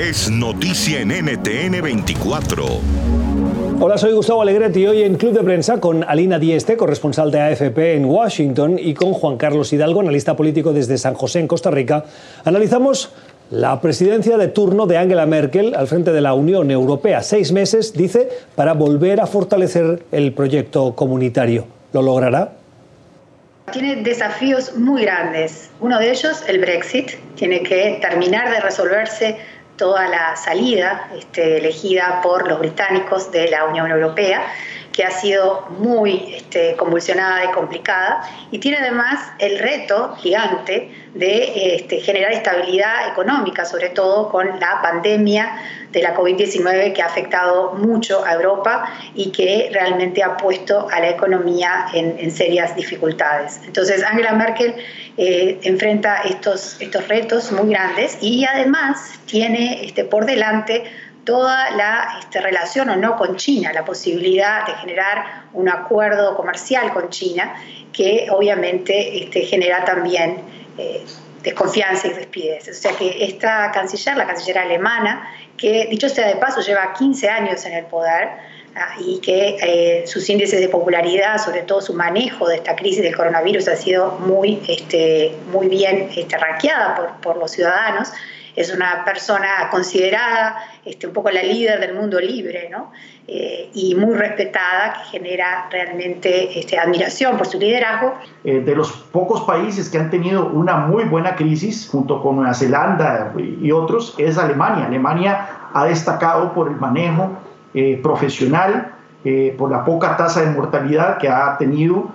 es noticia en NTN 24. Hola, soy Gustavo Alegretti y hoy en Club de Prensa con Alina Dieste, corresponsal de AFP en Washington, y con Juan Carlos Hidalgo, analista político desde San José en Costa Rica, analizamos la presidencia de turno de Angela Merkel al frente de la Unión Europea. Seis meses, dice, para volver a fortalecer el proyecto comunitario. ¿Lo logrará? Tiene desafíos muy grandes. Uno de ellos, el Brexit. Tiene que terminar de resolverse toda la salida este, elegida por los británicos de la Unión Europea que ha sido muy este, convulsionada y complicada, y tiene además el reto gigante de este, generar estabilidad económica, sobre todo con la pandemia de la COVID-19 que ha afectado mucho a Europa y que realmente ha puesto a la economía en, serias dificultades. Entonces, Angela Merkel eh, enfrenta estos, estos retos muy grandes y además tiene este, por delante toda la este, relación o no con China, la posibilidad de generar un acuerdo comercial con China, que obviamente este, genera también eh, desconfianza y despidez. O sea que esta canciller, la canciller alemana, que dicho sea de paso lleva 15 años en el poder, ah, y que eh, sus índices de popularidad, sobre todo su manejo de esta crisis del coronavirus, ha sido muy, este, muy bien este, por, por los ciudadanos es una persona considerada este, un poco la líder del mundo libre, ¿no? Eh, y muy respetada, que genera realmente este, admiración por su liderazgo. Eh, de los pocos países que han tenido una muy buena crisis, junto con Nueva Zelanda y otros, es Alemania. Alemania ha destacado por el manejo eh, profesional, por la poca tasa de mortalidad que ha tenido,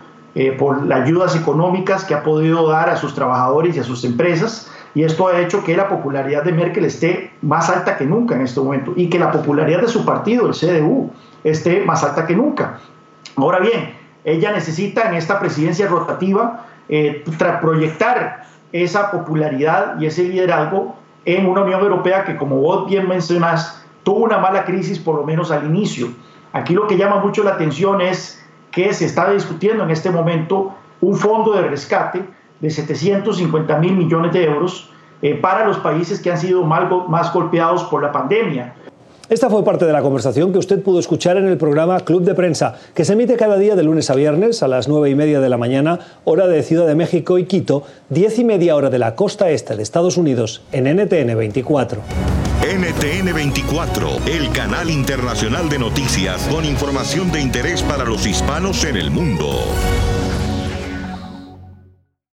por las ayudas económicas que ha podido dar a sus trabajadores y a sus empresas y esto ha hecho que la popularidad de Merkel esté más alta que nunca en este momento y que la popularidad de su partido, el CDU, esté más alta que nunca. Ahora bien, ella necesita en esta presidencia rotativa eh, proyectar esa popularidad y ese liderazgo en una Unión Europea que, como vos bien mencionas, tuvo una mala crisis por lo menos al inicio. Aquí lo que llama mucho la atención es que se está discutiendo en este momento un fondo de rescate de 750 mil millones de euros eh, para los países que han sido más golpeados por la pandemia. Esta fue parte de la conversación que usted pudo escuchar en el programa Club de Prensa, que se emite cada día de lunes a viernes a las 9 y media de la mañana, hora de Ciudad de México y Quito, 10 y media hora de la costa este de Estados Unidos, en NTN 24. NTN 24, el canal internacional de noticias con información de interés para los hispanos en el mundo.